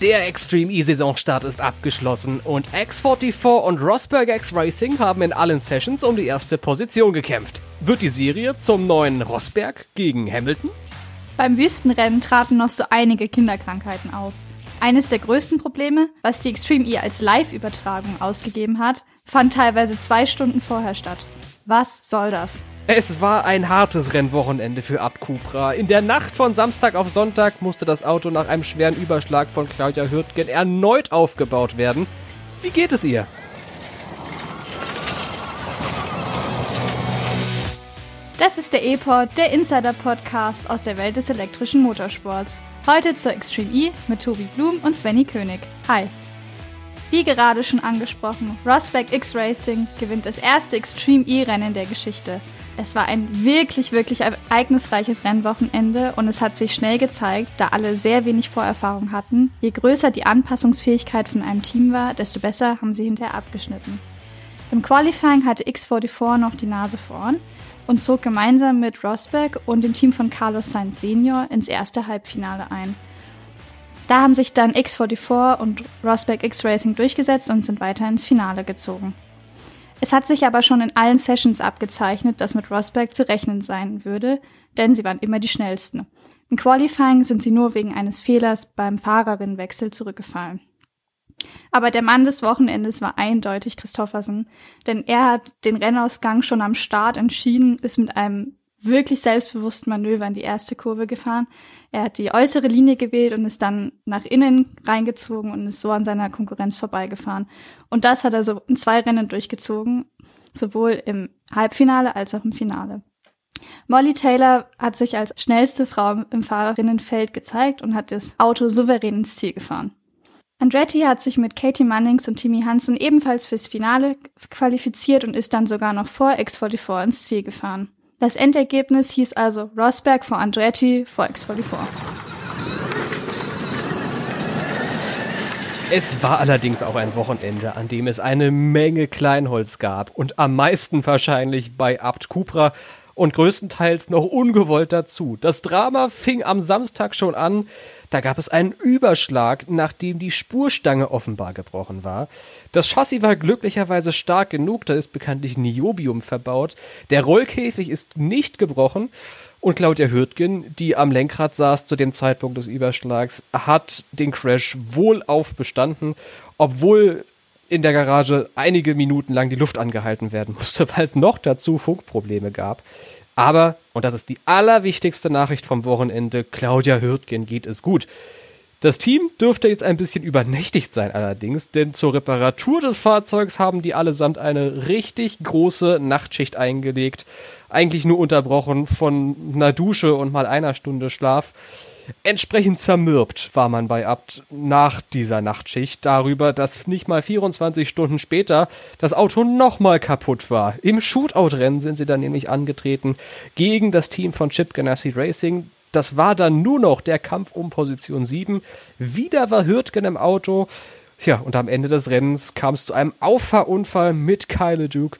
Der Extreme E-Saisonstart ist abgeschlossen und X44 und Rosberg X Racing haben in allen Sessions um die erste Position gekämpft. Wird die Serie zum neuen Rosberg gegen Hamilton? Beim Wüstenrennen traten noch so einige Kinderkrankheiten auf. Eines der größten Probleme, was die Extreme E als Live-Übertragung ausgegeben hat, fand teilweise zwei Stunden vorher statt. Was soll das? Es war ein hartes Rennwochenende für Abt Cupra. In der Nacht von Samstag auf Sonntag musste das Auto nach einem schweren Überschlag von Claudia Hürtgen erneut aufgebaut werden. Wie geht es ihr? Das ist der E-Pod, der Insider-Podcast aus der Welt des elektrischen Motorsports. Heute zur Extreme E mit Tobi Blum und Svenny König. Hi! Wie gerade schon angesprochen, Rosberg X Racing gewinnt das erste Extreme E-Rennen der Geschichte. Es war ein wirklich, wirklich ereignisreiches Rennwochenende und es hat sich schnell gezeigt, da alle sehr wenig Vorerfahrung hatten, je größer die Anpassungsfähigkeit von einem Team war, desto besser haben sie hinterher abgeschnitten. Im Qualifying hatte X44 noch die Nase vorn und zog gemeinsam mit Rosberg und dem Team von Carlos Sainz Senior ins erste Halbfinale ein. Da haben sich dann X44 und Rosberg X Racing durchgesetzt und sind weiter ins Finale gezogen. Es hat sich aber schon in allen Sessions abgezeichnet, dass mit Rosberg zu rechnen sein würde, denn sie waren immer die schnellsten. Im Qualifying sind sie nur wegen eines Fehlers beim Fahrerinnenwechsel zurückgefallen. Aber der Mann des Wochenendes war eindeutig Christoffersen, denn er hat den Rennausgang schon am Start entschieden, ist mit einem wirklich selbstbewussten Manöver in die erste Kurve gefahren. Er hat die äußere Linie gewählt und ist dann nach innen reingezogen und ist so an seiner Konkurrenz vorbeigefahren. Und das hat er so in zwei Rennen durchgezogen, sowohl im Halbfinale als auch im Finale. Molly Taylor hat sich als schnellste Frau im Fahrerinnenfeld gezeigt und hat das Auto souverän ins Ziel gefahren. Andretti hat sich mit Katie Mannings und Timmy Hansen ebenfalls fürs Finale qualifiziert und ist dann sogar noch vor X44 ins Ziel gefahren. Das Endergebnis hieß also Rosberg vor Andretti vor X44. Es war allerdings auch ein Wochenende, an dem es eine Menge Kleinholz gab und am meisten wahrscheinlich bei Abt Cupra und größtenteils noch ungewollt dazu. Das Drama fing am Samstag schon an. Da gab es einen Überschlag, nachdem die Spurstange offenbar gebrochen war. Das Chassis war glücklicherweise stark genug, da ist bekanntlich Niobium verbaut. Der Rollkäfig ist nicht gebrochen. Und Claudia Hürtgen, die am Lenkrad saß zu dem Zeitpunkt des Überschlags, hat den Crash wohlauf bestanden, obwohl in der Garage einige Minuten lang die Luft angehalten werden musste, weil es noch dazu Funkprobleme gab. Aber, und das ist die allerwichtigste Nachricht vom Wochenende, Claudia Hürtgen geht es gut. Das Team dürfte jetzt ein bisschen übernächtigt sein allerdings, denn zur Reparatur des Fahrzeugs haben die allesamt eine richtig große Nachtschicht eingelegt. Eigentlich nur unterbrochen von einer Dusche und mal einer Stunde Schlaf. Entsprechend zermürbt war man bei Abt nach dieser Nachtschicht darüber, dass nicht mal 24 Stunden später das Auto nochmal kaputt war. Im Shootout-Rennen sind sie dann nämlich angetreten gegen das Team von Chip Ganassi Racing. Das war dann nur noch der Kampf um Position 7. Wieder war Hürtgen im Auto. Tja, und am Ende des Rennens kam es zu einem Auffahrunfall mit Kyle Duke.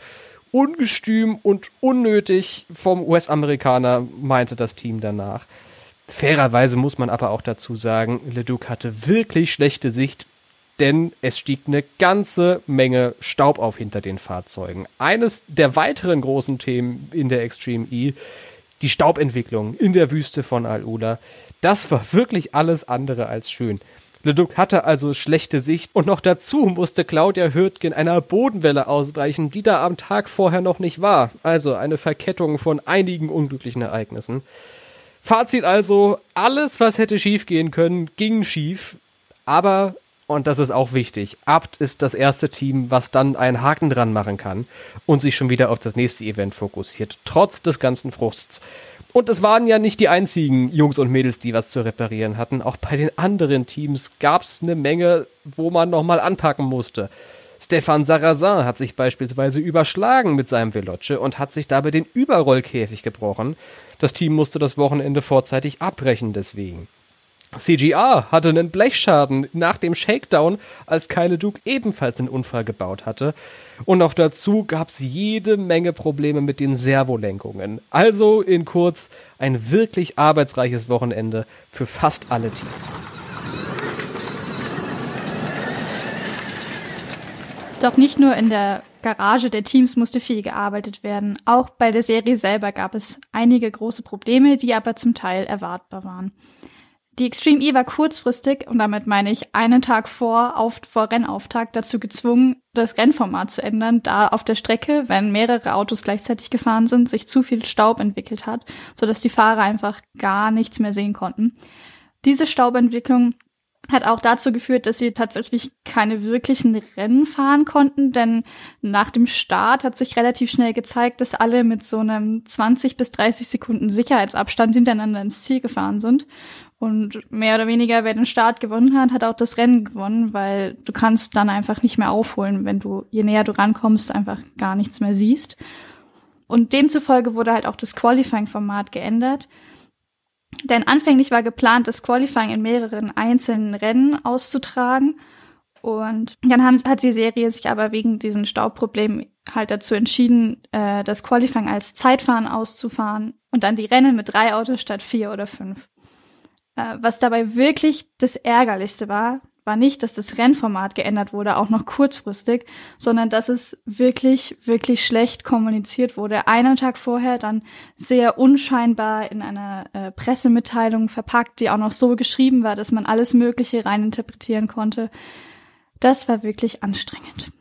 Ungestüm und unnötig vom US-Amerikaner, meinte das Team danach. Fairerweise muss man aber auch dazu sagen, Leduc hatte wirklich schlechte Sicht, denn es stieg eine ganze Menge Staub auf hinter den Fahrzeugen. Eines der weiteren großen Themen in der Extreme E, die Staubentwicklung in der Wüste von Al-Ula, das war wirklich alles andere als schön. Leduc hatte also schlechte Sicht und noch dazu musste Claudia Hürtgen einer Bodenwelle ausweichen, die da am Tag vorher noch nicht war. Also eine Verkettung von einigen unglücklichen Ereignissen. Fazit also, alles, was hätte schiefgehen können, ging schief. Aber, und das ist auch wichtig, Abt ist das erste Team, was dann einen Haken dran machen kann und sich schon wieder auf das nächste Event fokussiert, trotz des ganzen Frusts. Und es waren ja nicht die einzigen Jungs und Mädels, die was zu reparieren hatten. Auch bei den anderen Teams gab es eine Menge, wo man nochmal anpacken musste. Stefan Sarrazin hat sich beispielsweise überschlagen mit seinem Veloce und hat sich dabei den Überrollkäfig gebrochen. Das Team musste das Wochenende vorzeitig abbrechen deswegen. CGR hatte einen Blechschaden nach dem Shakedown, als Kyle Duke ebenfalls einen Unfall gebaut hatte. Und noch dazu gab es jede Menge Probleme mit den Servolenkungen. Also in kurz ein wirklich arbeitsreiches Wochenende für fast alle Teams. Doch nicht nur in der Garage der Teams musste viel gearbeitet werden. Auch bei der Serie selber gab es einige große Probleme, die aber zum Teil erwartbar waren. Die Extreme E war kurzfristig, und damit meine ich einen Tag vor, auf, vor Rennauftakt, dazu gezwungen, das Rennformat zu ändern, da auf der Strecke, wenn mehrere Autos gleichzeitig gefahren sind, sich zu viel Staub entwickelt hat, sodass die Fahrer einfach gar nichts mehr sehen konnten. Diese Staubentwicklung hat auch dazu geführt, dass sie tatsächlich keine wirklichen Rennen fahren konnten, denn nach dem Start hat sich relativ schnell gezeigt, dass alle mit so einem 20 bis 30 Sekunden Sicherheitsabstand hintereinander ins Ziel gefahren sind. Und mehr oder weniger, wer den Start gewonnen hat, hat auch das Rennen gewonnen, weil du kannst dann einfach nicht mehr aufholen, wenn du, je näher du rankommst, einfach gar nichts mehr siehst. Und demzufolge wurde halt auch das Qualifying-Format geändert. Denn anfänglich war geplant, das Qualifying in mehreren einzelnen Rennen auszutragen. Und dann haben, hat die Serie sich aber wegen diesen Staubproblemen halt dazu entschieden, äh, das Qualifying als Zeitfahren auszufahren und dann die Rennen mit drei Autos statt vier oder fünf. Äh, was dabei wirklich das Ärgerlichste war, war nicht, dass das Rennformat geändert wurde, auch noch kurzfristig, sondern dass es wirklich, wirklich schlecht kommuniziert wurde. Einen Tag vorher dann sehr unscheinbar in einer äh, Pressemitteilung verpackt, die auch noch so geschrieben war, dass man alles Mögliche reininterpretieren konnte. Das war wirklich anstrengend.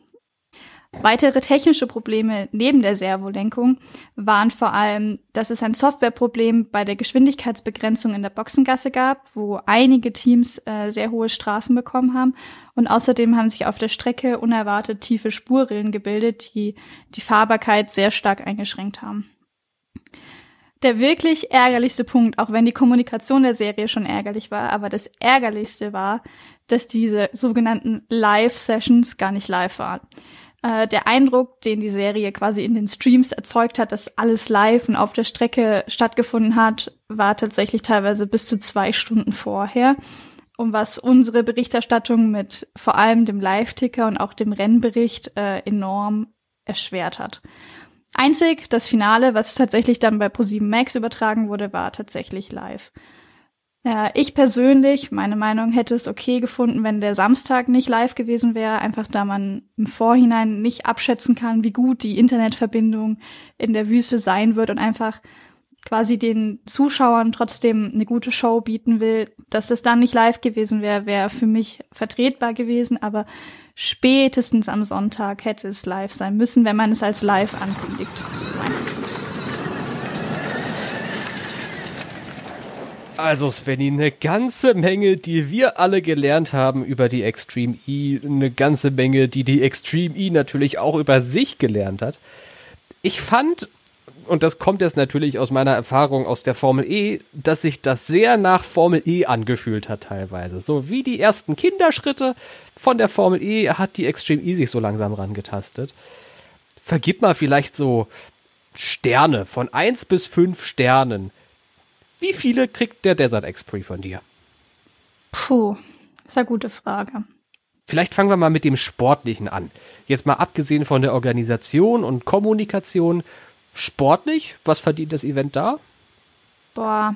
Weitere technische Probleme neben der Servolenkung waren vor allem, dass es ein Softwareproblem bei der Geschwindigkeitsbegrenzung in der Boxengasse gab, wo einige Teams äh, sehr hohe Strafen bekommen haben. Und außerdem haben sich auf der Strecke unerwartet tiefe Spurrillen gebildet, die die Fahrbarkeit sehr stark eingeschränkt haben. Der wirklich ärgerlichste Punkt, auch wenn die Kommunikation der Serie schon ärgerlich war, aber das ärgerlichste war, dass diese sogenannten Live-Sessions gar nicht live waren. Äh, der Eindruck, den die Serie quasi in den Streams erzeugt hat, dass alles live und auf der Strecke stattgefunden hat, war tatsächlich teilweise bis zu zwei Stunden vorher. Und was unsere Berichterstattung mit vor allem dem Live-Ticker und auch dem Rennbericht äh, enorm erschwert hat. Einzig das Finale, was tatsächlich dann bei Pro7 Max übertragen wurde, war tatsächlich live. Ja, ich persönlich, meine Meinung, hätte es okay gefunden, wenn der Samstag nicht live gewesen wäre, einfach da man im Vorhinein nicht abschätzen kann, wie gut die Internetverbindung in der Wüste sein wird und einfach quasi den Zuschauern trotzdem eine gute Show bieten will. Dass es dann nicht live gewesen wäre, wäre für mich vertretbar gewesen, aber spätestens am Sonntag hätte es live sein müssen, wenn man es als live ankündigt. Also Svenny, eine ganze Menge, die wir alle gelernt haben über die Extreme E, eine ganze Menge, die die Extreme E natürlich auch über sich gelernt hat. Ich fand, und das kommt jetzt natürlich aus meiner Erfahrung aus der Formel E, dass sich das sehr nach Formel E angefühlt hat teilweise. So wie die ersten Kinderschritte von der Formel E hat die Extreme E sich so langsam rangetastet. Vergib mal vielleicht so Sterne von 1 bis 5 Sternen wie viele kriegt der Desert Express von dir? Puh, das ist eine gute Frage. Vielleicht fangen wir mal mit dem Sportlichen an. Jetzt mal abgesehen von der Organisation und Kommunikation. Sportlich, was verdient das Event da? Boah,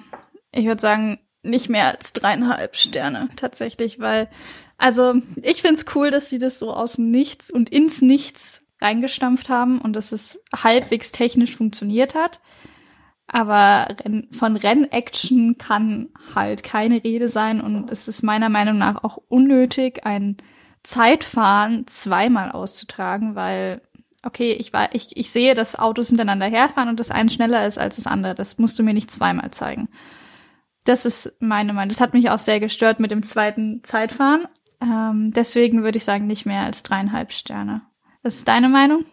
ich würde sagen, nicht mehr als dreieinhalb Sterne tatsächlich, weil, also ich find's cool, dass sie das so aus dem Nichts und ins Nichts reingestampft haben und dass es halbwegs technisch funktioniert hat. Aber von Rennaction kann halt keine Rede sein und es ist meiner Meinung nach auch unnötig, ein Zeitfahren zweimal auszutragen, weil, okay, ich, war, ich, ich sehe, dass Autos hintereinander herfahren und das eine schneller ist als das andere. Das musst du mir nicht zweimal zeigen. Das ist meine Meinung. Das hat mich auch sehr gestört mit dem zweiten Zeitfahren. Ähm, deswegen würde ich sagen, nicht mehr als dreieinhalb Sterne. Was ist deine Meinung?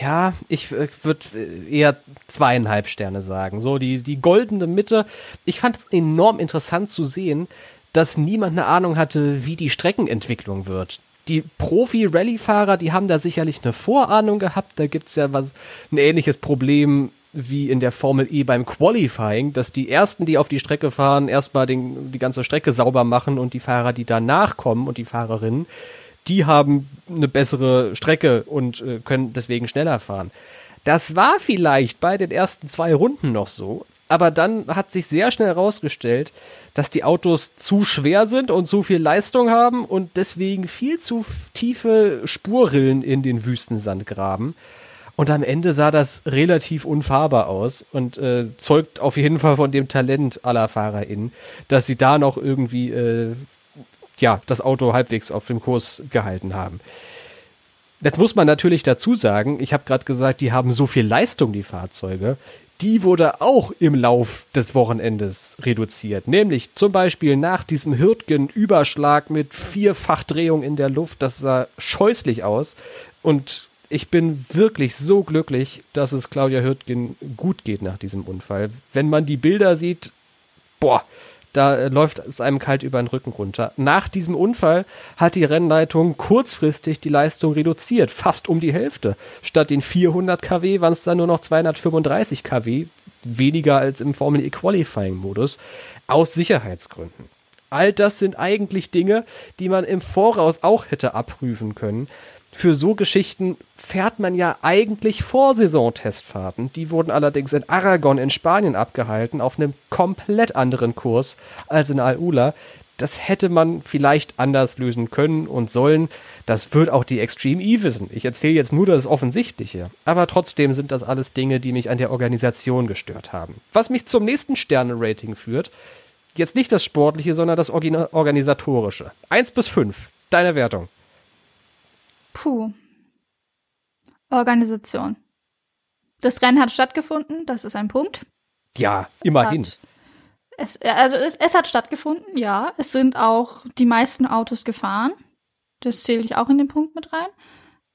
Ja, ich äh, würde äh, eher zweieinhalb Sterne sagen. So, die, die goldene Mitte. Ich fand es enorm interessant zu sehen, dass niemand eine Ahnung hatte, wie die Streckenentwicklung wird. Die Profi-Rallye-Fahrer, die haben da sicherlich eine Vorahnung gehabt. Da gibt's ja was, ein ähnliches Problem wie in der Formel E beim Qualifying, dass die ersten, die auf die Strecke fahren, erstmal den, die ganze Strecke sauber machen und die Fahrer, die danach kommen und die Fahrerinnen, die haben eine bessere Strecke und äh, können deswegen schneller fahren. Das war vielleicht bei den ersten zwei Runden noch so, Aber dann hat sich sehr schnell herausgestellt, dass die Autos zu schwer sind und zu viel Leistung haben und deswegen viel zu tiefe Spurrillen in den Wüstensand graben. Und am Ende sah das relativ unfahrbar aus und äh, zeugt auf jeden Fall von dem Talent aller FahrerInnen, dass sie da noch irgendwie äh, ja, das Auto halbwegs auf dem Kurs gehalten haben. Jetzt muss man natürlich dazu sagen, ich habe gerade gesagt, die haben so viel Leistung, die Fahrzeuge. Die wurde auch im Lauf des Wochenendes reduziert. Nämlich zum Beispiel nach diesem Hürtgen-Überschlag mit Vierfachdrehung in der Luft. Das sah scheußlich aus. Und ich bin wirklich so glücklich, dass es Claudia Hürtgen gut geht nach diesem Unfall. Wenn man die Bilder sieht, boah, da äh, läuft es einem kalt über den Rücken runter. Nach diesem Unfall hat die Rennleitung kurzfristig die Leistung reduziert, fast um die Hälfte. Statt den 400 kW waren es dann nur noch 235 kW, weniger als im Formel E Qualifying Modus, aus Sicherheitsgründen. All das sind eigentlich Dinge, die man im Voraus auch hätte abprüfen können für so Geschichten fährt man ja eigentlich Vorsaison-Testfahrten. Die wurden allerdings in Aragon in Spanien abgehalten, auf einem komplett anderen Kurs als in Al-Ula. Das hätte man vielleicht anders lösen können und sollen. Das wird auch die Extreme E wissen. Ich erzähle jetzt nur das Offensichtliche. Aber trotzdem sind das alles Dinge, die mich an der Organisation gestört haben. Was mich zum nächsten Sterne-Rating führt. Jetzt nicht das Sportliche, sondern das Organisatorische. Eins bis fünf. Deine Wertung. Puh. Organisation. Das Rennen hat stattgefunden, das ist ein Punkt. Ja, immerhin. Es, hat, es also es, es, hat stattgefunden, ja. Es sind auch die meisten Autos gefahren. Das zähle ich auch in den Punkt mit rein.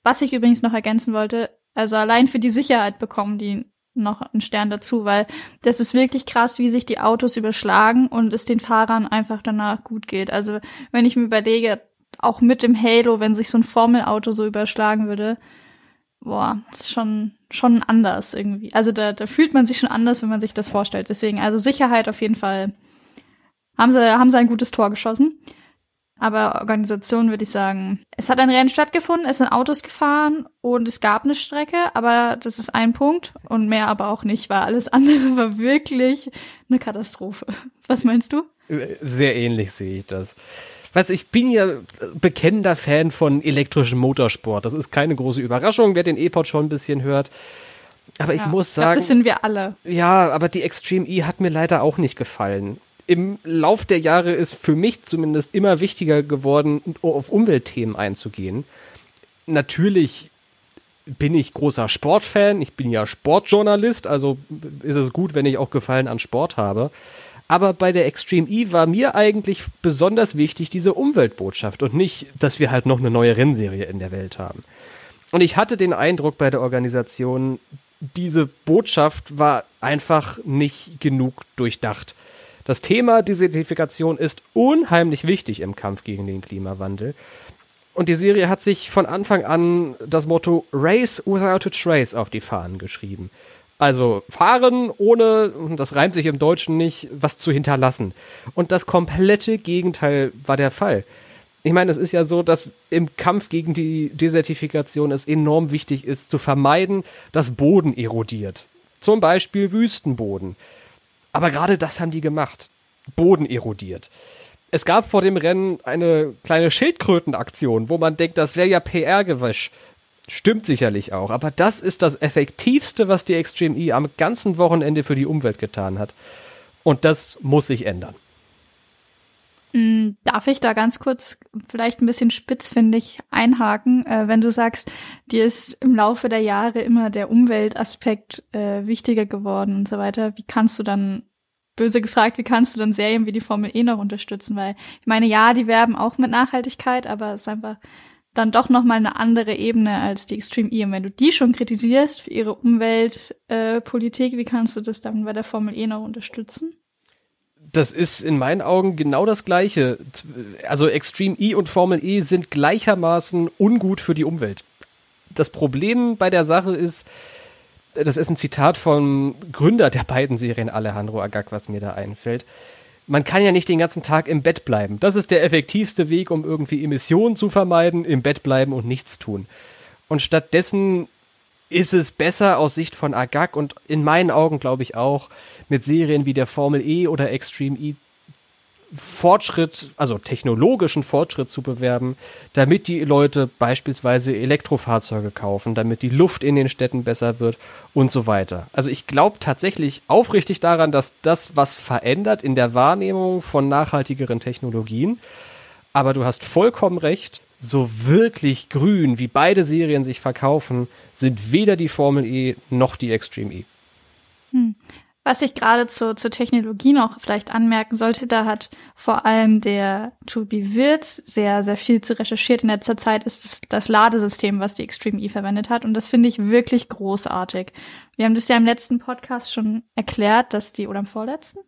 Was ich übrigens noch ergänzen wollte, also allein für die Sicherheit bekommen die noch einen Stern dazu, weil das ist wirklich krass, wie sich die Autos überschlagen und es den Fahrern einfach danach gut geht. Also wenn ich mir überlege, auch mit dem Halo, wenn sich so ein Formelauto so überschlagen würde, boah, das ist schon, schon anders irgendwie. Also da, da fühlt man sich schon anders, wenn man sich das vorstellt. Deswegen, also Sicherheit auf jeden Fall. Haben sie, haben sie ein gutes Tor geschossen. Aber Organisation würde ich sagen, es hat ein Rennen stattgefunden, es sind Autos gefahren und es gab eine Strecke, aber das ist ein Punkt und mehr aber auch nicht, weil alles andere war wirklich eine Katastrophe. Was meinst du? Sehr ähnlich sehe ich das weiß ich bin ja bekennender Fan von elektrischem Motorsport. Das ist keine große Überraschung, wer den E-Pod schon ein bisschen hört. Aber ja, ich muss sagen. das sind wir alle. Ja, aber die Extreme E hat mir leider auch nicht gefallen. Im Lauf der Jahre ist für mich zumindest immer wichtiger geworden, auf Umweltthemen einzugehen. Natürlich bin ich großer Sportfan, ich bin ja Sportjournalist, also ist es gut, wenn ich auch Gefallen an Sport habe. Aber bei der Extreme E war mir eigentlich besonders wichtig diese Umweltbotschaft und nicht, dass wir halt noch eine neue Rennserie in der Welt haben. Und ich hatte den Eindruck bei der Organisation, diese Botschaft war einfach nicht genug durchdacht. Das Thema Desertifikation ist unheimlich wichtig im Kampf gegen den Klimawandel. Und die Serie hat sich von Anfang an das Motto Race without a Trace auf die Fahnen geschrieben. Also fahren, ohne, das reimt sich im Deutschen nicht, was zu hinterlassen. Und das komplette Gegenteil war der Fall. Ich meine, es ist ja so, dass im Kampf gegen die Desertifikation es enorm wichtig ist, zu vermeiden, dass Boden erodiert. Zum Beispiel Wüstenboden. Aber gerade das haben die gemacht. Boden erodiert. Es gab vor dem Rennen eine kleine Schildkrötenaktion, wo man denkt, das wäre ja PR-Gewäsch. Stimmt sicherlich auch, aber das ist das Effektivste, was die Extreme E am ganzen Wochenende für die Umwelt getan hat. Und das muss sich ändern. Mm, darf ich da ganz kurz vielleicht ein bisschen spitzfindig einhaken, äh, wenn du sagst, dir ist im Laufe der Jahre immer der Umweltaspekt äh, wichtiger geworden und so weiter. Wie kannst du dann, böse gefragt, wie kannst du dann Serien wie die Formel E noch unterstützen? Weil ich meine, ja, die werben auch mit Nachhaltigkeit, aber es ist einfach dann doch noch mal eine andere Ebene als die Extreme E. Und wenn du die schon kritisierst für ihre Umweltpolitik, äh, wie kannst du das dann bei der Formel E noch unterstützen? Das ist in meinen Augen genau das Gleiche. Also Extreme E und Formel E sind gleichermaßen ungut für die Umwelt. Das Problem bei der Sache ist, das ist ein Zitat vom Gründer der beiden Serien, Alejandro Agag, was mir da einfällt man kann ja nicht den ganzen Tag im Bett bleiben. Das ist der effektivste Weg, um irgendwie Emissionen zu vermeiden, im Bett bleiben und nichts tun. Und stattdessen ist es besser aus Sicht von Agag und in meinen Augen glaube ich auch mit Serien wie der Formel E oder Extreme E Fortschritt, also technologischen Fortschritt zu bewerben, damit die Leute beispielsweise Elektrofahrzeuge kaufen, damit die Luft in den Städten besser wird und so weiter. Also ich glaube tatsächlich aufrichtig daran, dass das was verändert in der Wahrnehmung von nachhaltigeren Technologien. Aber du hast vollkommen recht, so wirklich grün, wie beide Serien sich verkaufen, sind weder die Formel E noch die Extreme E. Was ich gerade zur, zur Technologie noch vielleicht anmerken sollte, da hat vor allem der To Be Wirts sehr, sehr viel zu recherchiert in letzter Zeit, ist das, das Ladesystem, was die Extreme E verwendet hat. Und das finde ich wirklich großartig. Wir haben das ja im letzten Podcast schon erklärt, dass die, oder im vorletzten?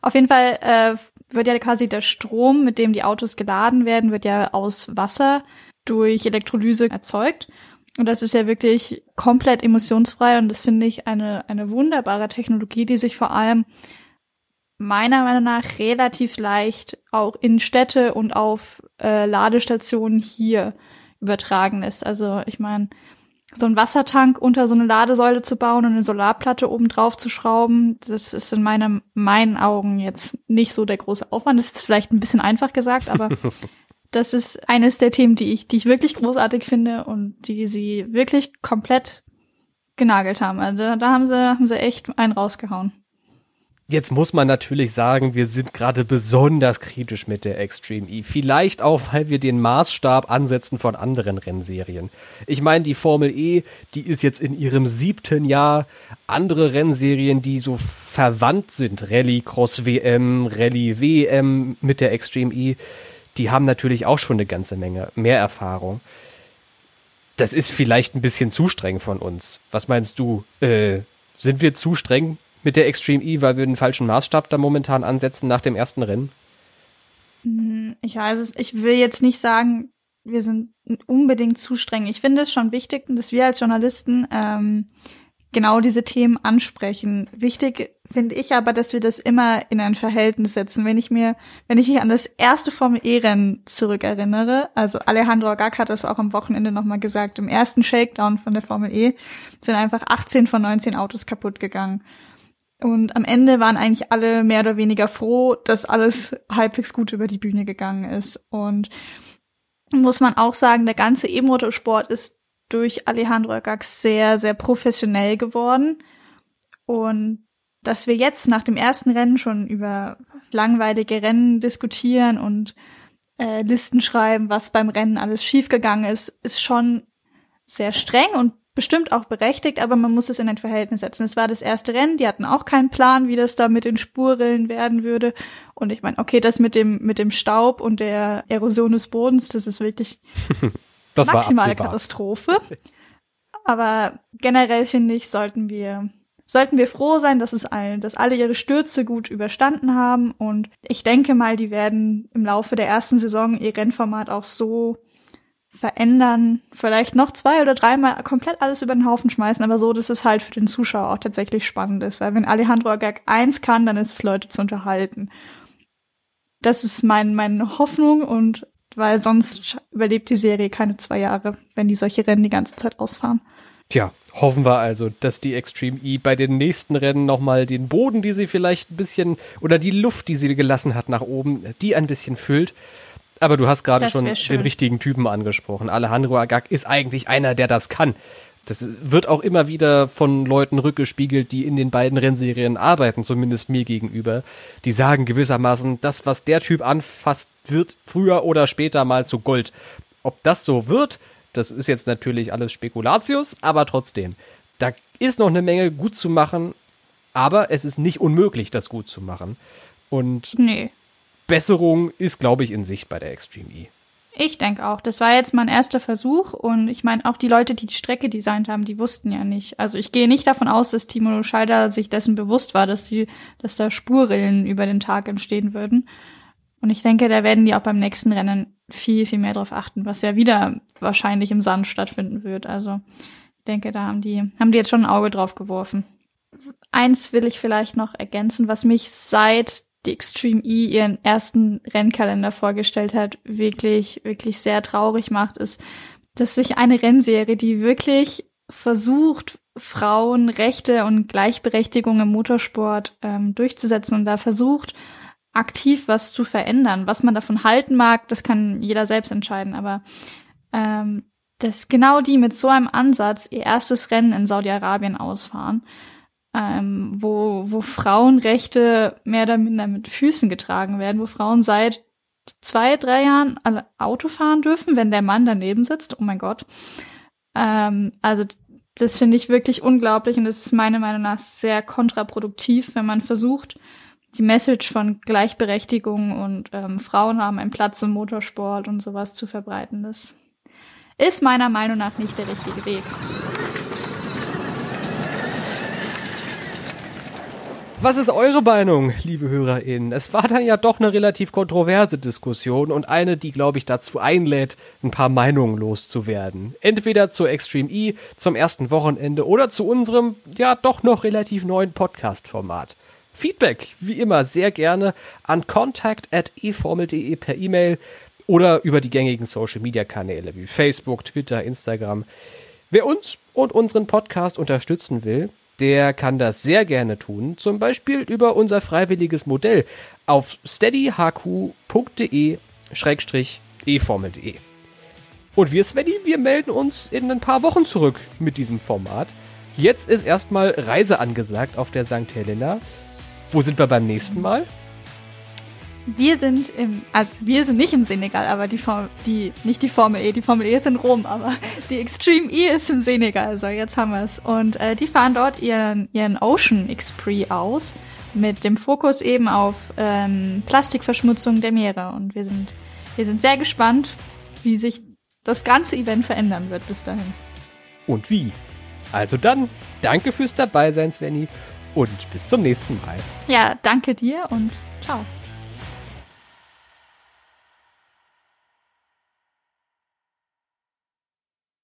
Auf jeden Fall äh, wird ja quasi der Strom, mit dem die Autos geladen werden, wird ja aus Wasser durch Elektrolyse erzeugt. Und das ist ja wirklich komplett emissionsfrei und das finde ich eine, eine wunderbare Technologie, die sich vor allem meiner Meinung nach relativ leicht auch in Städte und auf äh, Ladestationen hier übertragen lässt. Also ich meine, so ein Wassertank unter so eine Ladesäule zu bauen und eine Solarplatte oben drauf zu schrauben, das ist in meinem, meinen Augen jetzt nicht so der große Aufwand. Das ist vielleicht ein bisschen einfach gesagt, aber das ist eines der Themen, die ich, die ich wirklich großartig finde und die sie wirklich komplett genagelt haben. Also da, da haben sie, haben sie echt einen rausgehauen. Jetzt muss man natürlich sagen, wir sind gerade besonders kritisch mit der Extreme E. Vielleicht auch, weil wir den Maßstab ansetzen von anderen Rennserien. Ich meine, die Formel E, die ist jetzt in ihrem siebten Jahr. Andere Rennserien, die so verwandt sind, Rallye Cross WM, Rallye WM mit der Extreme E, die haben natürlich auch schon eine ganze Menge mehr Erfahrung. Das ist vielleicht ein bisschen zu streng von uns. Was meinst du? Äh, sind wir zu streng mit der Extreme E, weil wir den falschen Maßstab da momentan ansetzen nach dem ersten Rennen? Hm, ich weiß es, ich will jetzt nicht sagen, wir sind unbedingt zu streng. Ich finde es schon wichtig, dass wir als Journalisten ähm, genau diese Themen ansprechen. Wichtig finde ich aber, dass wir das immer in ein Verhältnis setzen. Wenn ich mir, wenn ich mich an das erste Formel E-Rennen zurückerinnere, also Alejandro Agag hat das auch am Wochenende nochmal gesagt, im ersten Shakedown von der Formel E sind einfach 18 von 19 Autos kaputt gegangen. Und am Ende waren eigentlich alle mehr oder weniger froh, dass alles halbwegs gut über die Bühne gegangen ist. Und muss man auch sagen, der ganze E-Motorsport ist durch Alejandro Agag sehr, sehr professionell geworden. Und dass wir jetzt nach dem ersten Rennen schon über langweilige Rennen diskutieren und äh, Listen schreiben, was beim Rennen alles schiefgegangen ist, ist schon sehr streng und bestimmt auch berechtigt, aber man muss es in ein Verhältnis setzen. Es war das erste Rennen, die hatten auch keinen Plan, wie das da mit den Spurrillen werden würde. Und ich meine, okay, das mit dem mit dem Staub und der Erosion des Bodens, das ist wirklich das maximale Katastrophe. Aber generell finde ich, sollten wir sollten wir froh sein, dass es allen, dass alle ihre Stürze gut überstanden haben. Und ich denke mal, die werden im Laufe der ersten Saison ihr Rennformat auch so verändern, vielleicht noch zwei oder dreimal komplett alles über den Haufen schmeißen, aber so, dass es halt für den Zuschauer auch tatsächlich spannend ist. Weil wenn Alejandro Agag eins kann, dann ist es Leute zu unterhalten. Das ist mein, meine Hoffnung und weil sonst überlebt die Serie keine zwei Jahre, wenn die solche Rennen die ganze Zeit ausfahren. Tja, hoffen wir also, dass die Extreme E bei den nächsten Rennen nochmal den Boden, die sie vielleicht ein bisschen, oder die Luft, die sie gelassen hat nach oben, die ein bisschen füllt. Aber du hast gerade schon den richtigen Typen angesprochen. Alejandro Agag ist eigentlich einer, der das kann. Das wird auch immer wieder von Leuten rückgespiegelt, die in den beiden Rennserien arbeiten, zumindest mir gegenüber. Die sagen gewissermaßen, das, was der Typ anfasst, wird früher oder später mal zu Gold. Ob das so wird, das ist jetzt natürlich alles Spekulatius, aber trotzdem. Da ist noch eine Menge gut zu machen, aber es ist nicht unmöglich, das gut zu machen. Und nee. Besserung ist, glaube ich, in Sicht bei der Extreme E. Ich denke auch. Das war jetzt mein erster Versuch und ich meine, auch die Leute, die die Strecke designt haben, die wussten ja nicht. Also ich gehe nicht davon aus, dass Timo Scheider sich dessen bewusst war, dass die, dass da Spurrillen über den Tag entstehen würden. Und ich denke, da werden die auch beim nächsten Rennen viel, viel mehr drauf achten, was ja wieder wahrscheinlich im Sand stattfinden wird. Also ich denke, da haben die, haben die jetzt schon ein Auge drauf geworfen. Eins will ich vielleicht noch ergänzen, was mich seit die Extreme E ihren ersten Rennkalender vorgestellt hat, wirklich, wirklich sehr traurig macht, ist, dass sich eine Rennserie, die wirklich versucht, Frauenrechte und Gleichberechtigung im Motorsport ähm, durchzusetzen und da versucht, aktiv was zu verändern. Was man davon halten mag, das kann jeder selbst entscheiden, aber ähm, dass genau die mit so einem Ansatz ihr erstes Rennen in Saudi-Arabien ausfahren, ähm, wo, wo Frauenrechte mehr oder minder mit Füßen getragen werden, wo Frauen seit zwei, drei Jahren Auto fahren dürfen, wenn der Mann daneben sitzt. Oh mein Gott. Ähm, also das finde ich wirklich unglaublich und das ist meiner Meinung nach sehr kontraproduktiv, wenn man versucht, die Message von Gleichberechtigung und ähm, Frauen haben einen Platz im Motorsport und sowas zu verbreiten. Das ist meiner Meinung nach nicht der richtige Weg. Was ist eure Meinung, liebe HörerInnen? Es war dann ja doch eine relativ kontroverse Diskussion und eine, die, glaube ich, dazu einlädt, ein paar Meinungen loszuwerden. Entweder zur Extreme E, zum ersten Wochenende oder zu unserem, ja, doch noch relativ neuen Podcast-Format. Feedback, wie immer, sehr gerne an contact.eformel.de per E-Mail oder über die gängigen Social-Media-Kanäle wie Facebook, Twitter, Instagram. Wer uns und unseren Podcast unterstützen will, der kann das sehr gerne tun, zum Beispiel über unser freiwilliges Modell auf steadyhq.de-eformel.de. Und wir, Svenny, wir melden uns in ein paar Wochen zurück mit diesem Format. Jetzt ist erstmal Reise angesagt auf der St. Helena. Wo sind wir beim nächsten Mal? Wir sind im, also wir sind nicht im Senegal, aber die Formel, die, nicht die Formel E, die Formel E ist in Rom, aber die Extreme E ist im Senegal, so jetzt haben wir es. Und äh, die fahren dort ihren, ihren Ocean Express aus, mit dem Fokus eben auf ähm, Plastikverschmutzung der Meere. Und wir sind, wir sind sehr gespannt, wie sich das ganze Event verändern wird bis dahin. Und wie? Also dann, danke fürs Dabeisein, Svenny, und bis zum nächsten Mal. Ja, danke dir und ciao.